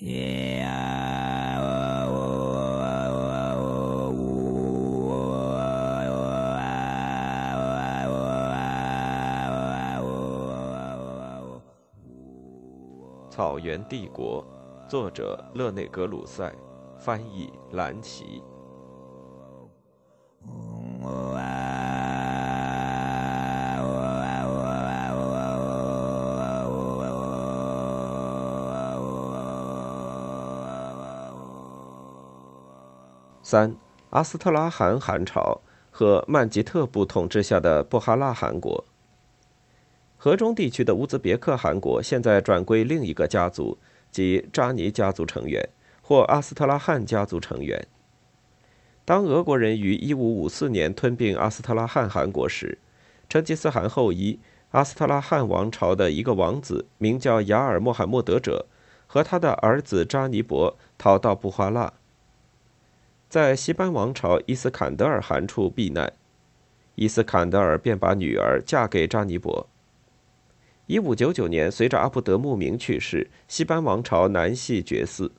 草原帝国，作者勒内格鲁塞，翻译蓝奇。三，阿斯特拉罕汗朝和曼吉特部统治下的布哈拉汗国。河中地区的乌兹别克汗国现在转归另一个家族，即扎尼家族成员或阿斯特拉罕家族成员。当俄国人于1554年吞并阿斯特拉罕汗国时，成吉思汗后裔阿斯特拉罕王朝的一个王子，名叫雅尔穆罕默德者，和他的儿子扎尼伯逃到布哈拉。在西班王朝伊斯坎德尔汗处避难，伊斯坎德尔便把女儿嫁给扎尼伯。一五九九年，随着阿布德穆明去世，西班王朝南系绝嗣，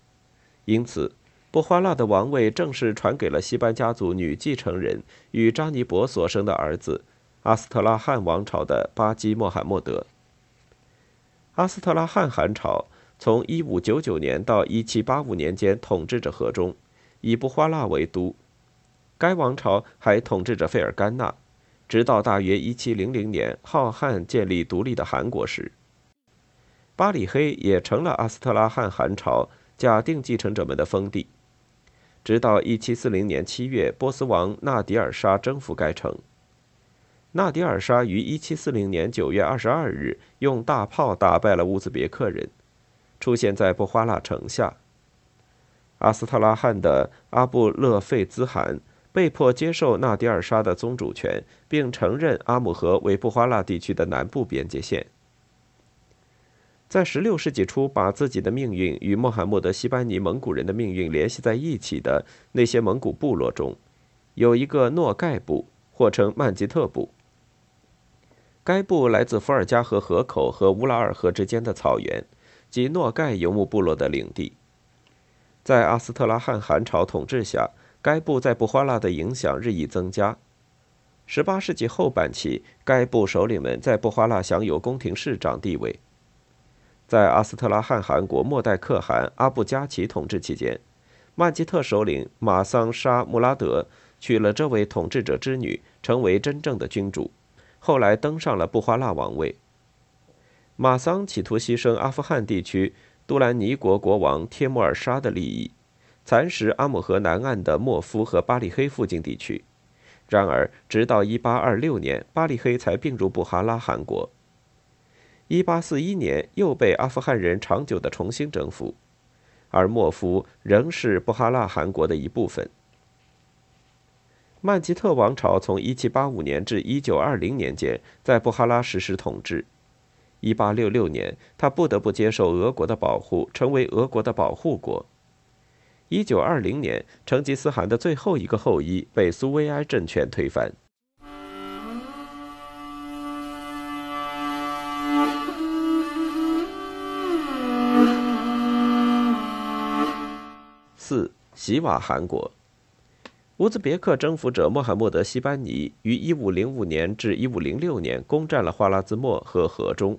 因此布哈拉的王位正式传给了西班家族女继承人与扎尼伯所生的儿子阿斯特拉罕王朝的巴基穆罕默德。阿斯特拉罕汗朝从一五九九年到一七八五年间统治着河中。以布哈拉为都，该王朝还统治着费尔干纳，直到大约1700年浩瀚建立独立的韩国时，巴里黑也成了阿斯特拉罕汗朝假定继承者们的封地。直到1740年7月，波斯王纳迪尔沙征服该城。纳迪尔沙于1740年9月22日用大炮打败了乌兹别克人，出现在布哈拉城下。阿斯特拉罕的阿布勒费兹汗被迫接受纳迪尔沙的宗主权，并承认阿姆河为布哈拉地区的南部边界线。在16世纪初，把自己的命运与穆罕默德西班尼蒙古人的命运联系在一起的那些蒙古部落中，有一个诺盖部，或称曼吉特部。该部来自伏尔加河河口和乌拉尔河之间的草原，即诺盖游牧部落的领地。在阿斯特拉罕汗朝统治下，该部在布哈拉的影响日益增加。18世纪后半期，该部首领们在布哈拉享有宫廷市长地位。在阿斯特拉罕汗国末代可汗阿布加奇统治期间，曼吉特首领马桑沙穆拉德娶了这位统治者之女，成为真正的君主，后来登上了布哈拉王位。马桑企图牺牲阿富汗地区。杜兰尼国国王帖木儿沙的利益，蚕食阿姆河南岸的莫夫和巴利黑附近地区。然而，直到1826年，巴利黑才并入布哈拉汗国。1841年，又被阿富汗人长久的重新征服，而莫夫仍是布哈拉汗国的一部分。曼吉特王朝从1785年至1920年间在布哈拉实施统治。一八六六年，他不得不接受俄国的保护，成为俄国的保护国。一九二零年，成吉思汗的最后一个后裔被苏维埃政权推翻。四，喜瓦汗国。乌兹别克征服者穆罕默德西班尼于一五零五年至一五零六年攻占了花剌子模和河中。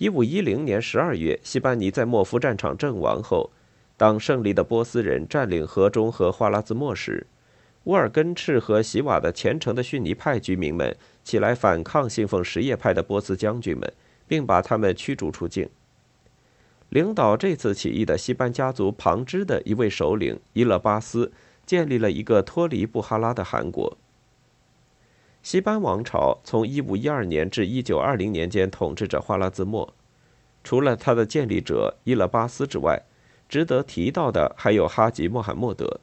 一五一零年十二月，西班尼在莫夫战场阵亡后，当胜利的波斯人占领河中和花拉子模时，乌尔根赤和席瓦的虔诚的逊尼派居民们起来反抗信奉什叶派的波斯将军们，并把他们驱逐出境。领导这次起义的西班家族旁支的一位首领伊勒巴斯，建立了一个脱离布哈拉的汗国。西班王朝从1512年至1920年间统治着花剌子模。除了他的建立者伊勒巴斯之外，值得提到的还有哈吉穆罕默德。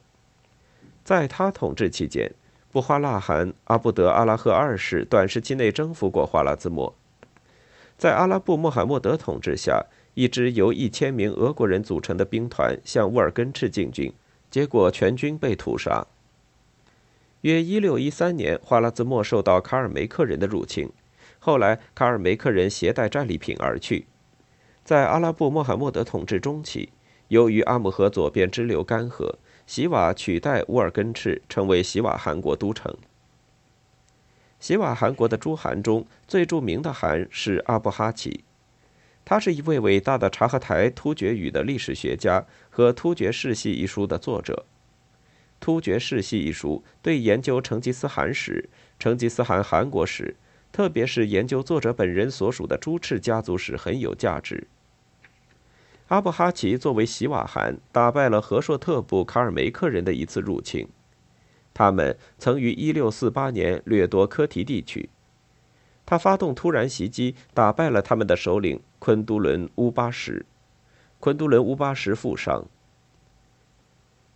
在他统治期间，布哈拉汗阿布德阿拉赫二世短时期内征服过花剌子模。在阿拉布穆罕默德统治下，一支由一千名俄国人组成的兵团向乌尔根赤进军，结果全军被屠杀。约一六一三年，花拉兹莫受到卡尔梅克人的入侵。后来，卡尔梅克人携带战利品而去。在阿拉布穆罕默德统治中期，由于阿姆河左边支流干涸，洗瓦取代乌尔根赤成为洗瓦汗国都城。洗瓦汗国的诸汗中最著名的汗是阿布哈齐，他是一位伟大的察合台突厥语的历史学家和《突厥世系》一书的作者。《突厥世系》一书对研究成吉思汗史、成吉思汗汗国史，特别是研究作者本人所属的朱赤家族史很有价值。阿布哈齐作为洗瓦汗，打败了和硕特部卡尔梅克人的一次入侵。他们曾于1648年掠夺科提地区。他发动突然袭击，打败了他们的首领昆都伦乌巴什。昆都伦乌巴什负伤。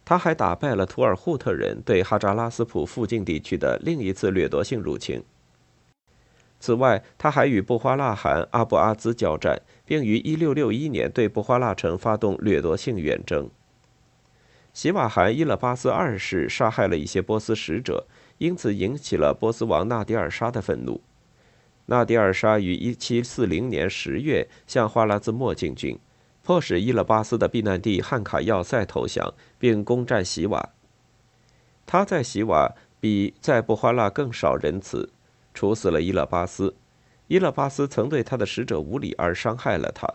他还打败了图尔扈特人对哈扎拉斯普附近地区的另一次掠夺性入侵。此外，他还与布花剌汗阿布阿兹交战，并于1661年对布花剌城发动掠夺性远征。洗瓦汗伊勒巴斯二世杀害了一些波斯使者，因此引起了波斯王纳迪尔沙的愤怒。纳迪尔沙于1740年10月向花剌子模进军，迫使伊勒巴斯的避难地汉卡要塞投降，并攻占席瓦。他在席瓦比在布哈拉更少仁慈。处死了伊勒巴斯，伊勒巴斯曾对他的使者无礼而伤害了他。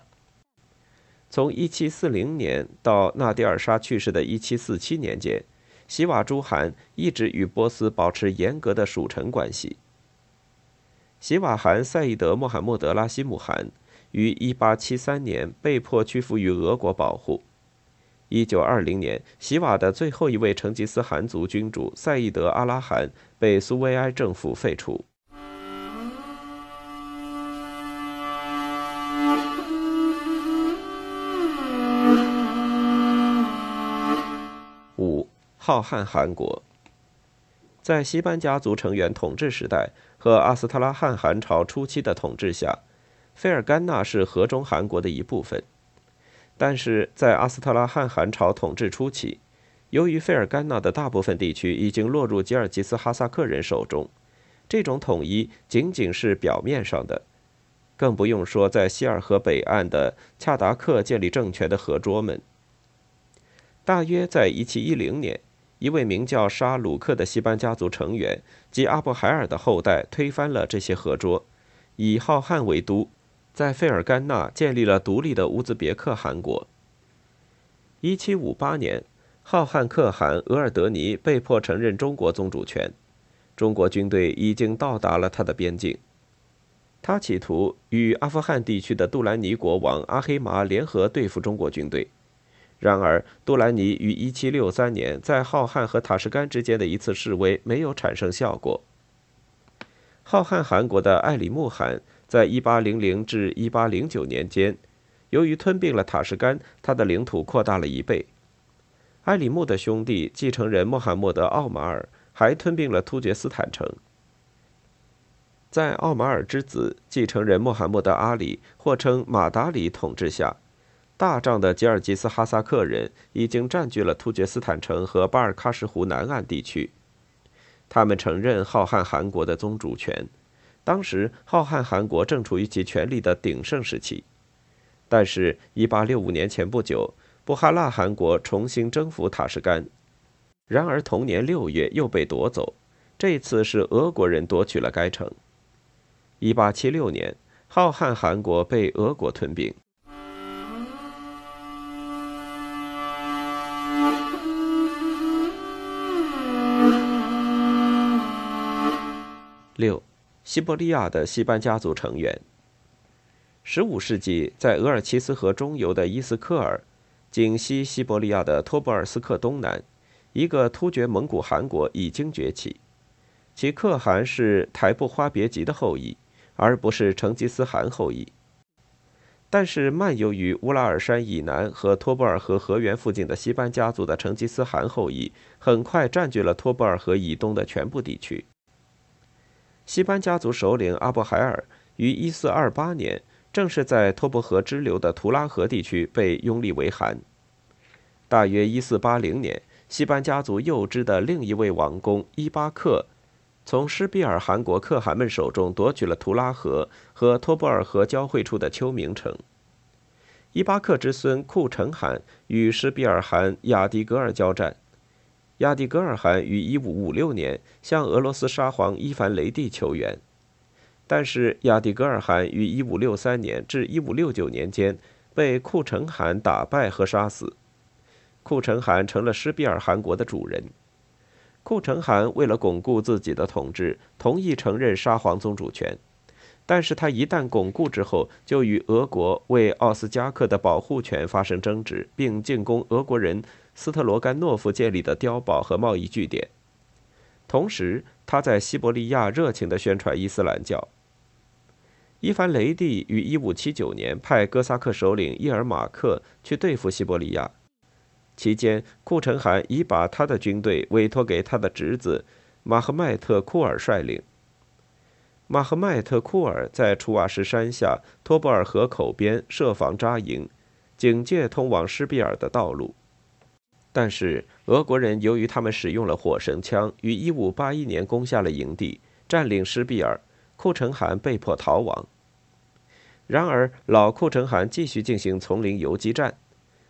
从1740年到纳迪尔沙去世的1747年间，席瓦诸汗一直与波斯保持严格的属臣关系。席瓦汗赛义德·穆罕默德·拉希姆汗于1873年被迫屈服于俄国保护。1920年，洗瓦的最后一位成吉思汗族君主赛义德·阿拉汗被苏维埃政府废除。五浩瀚汗国，在西班家族成员统治时代和阿斯特拉罕汗朝初期的统治下，费尔干纳是河中汗国的一部分。但是在阿斯特拉罕汗朝统治初期，由于费尔干纳的大部分地区已经落入吉尔吉斯哈萨克人手中，这种统一仅仅是表面上的，更不用说在希尔河北岸的恰达克建立政权的合卓们。大约在1710年。一位名叫沙鲁克的西班家族成员及阿布海尔的后代推翻了这些合桌，以浩瀚为都，在费尔干纳建立了独立的乌兹别克汗国。1758年，浩瀚可汗额尔德尼被迫承认中国宗主权，中国军队已经到达了他的边境，他企图与阿富汗地区的杜兰尼国王阿黑麻联合对付中国军队。然而，杜兰尼于1763年在浩瀚和塔什干之间的一次示威没有产生效果。浩瀚汗国的艾里木汗在1800至1809年间，由于吞并了塔什干，他的领土扩大了一倍。艾里木的兄弟继承人穆罕默德·奥马尔还吞并了突厥斯坦城。在奥马尔之子继承人穆罕默德·阿里或称马达里统治下。大帐的吉尔吉斯哈萨克人已经占据了突厥斯坦城和巴尔喀什湖南岸地区。他们承认浩瀚汗国的宗主权。当时，浩瀚汗国正处于其权力的鼎盛时期。但是，1865年前不久，布哈拉汗国重新征服塔什干。然而，同年六月又被夺走。这次是俄国人夺取了该城。1876年，浩瀚汗国被俄国吞并。六，西伯利亚的西班家族成员。十五世纪，在额尔齐斯河中游的伊斯科尔，仅西西伯利亚的托博尔斯克东南，一个突厥蒙古汗国已经崛起。其可汗是台布花别吉的后裔，而不是成吉思汗后裔。但是，漫游于乌拉尔山以南和托布尔河河源附近的西班家族的成吉思汗后裔，很快占据了托布尔河以东的全部地区。西班家族首领阿布海尔于1428年，正是在托布河支流的图拉河地区被拥立为汗。大约1480年，西班家族幼支的另一位王公伊巴克，从施比尔汗国可汗们手中夺取了图拉河和托布尔河交汇处的丘明城。伊巴克之孙库成汗与施比尔汗亚迪格尔交战。亚的格尔汗于1556年向俄罗斯沙皇伊凡雷帝求援，但是亚的格尔汗于1563年至1569年间被库成汗打败和杀死。库成汗成了施比尔汗国的主人。库成汗为了巩固自己的统治，同意承认沙皇宗主权，但是他一旦巩固之后，就与俄国为奥斯加克的保护权发生争执，并进攻俄国人斯特罗甘诺夫建立的碉堡和贸易据点。同时，他在西伯利亚热情地宣传伊斯兰教。伊凡雷帝于1579年派哥萨克首领伊尔马克去对付西伯利亚。期间，库成汗已把他的军队委托给他的侄子马赫迈特库尔率领。马赫迈特库尔在楚瓦什山下托布尔河口边设防扎营，警戒通往施比尔的道路。但是，俄国人由于他们使用了火绳枪，于1581年攻下了营地，占领施比尔，库成汗被迫逃亡。然而，老库成汗继续进行丛林游击战。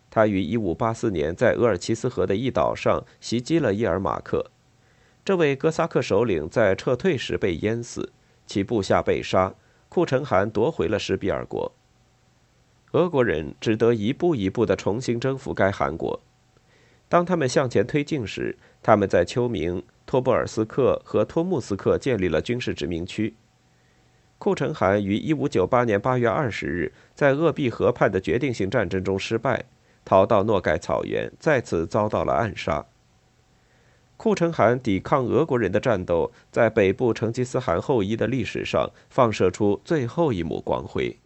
他于1584年在额尔齐斯河的一岛上袭击了伊尔马克，这位哥萨克首领在撤退时被淹死，其部下被杀，库成汗夺回了施比尔国。俄国人只得一步一步地重新征服该汗国。当他们向前推进时，他们在丘明、托布尔斯克和托木斯克建立了军事殖民区。库成汗于1598年8月20日在鄂毕河畔的决定性战争中失败。逃到诺盖草原，再次遭到了暗杀。库成汗抵抗俄国人的战斗，在北部成吉思汗后裔的历史上放射出最后一抹光辉。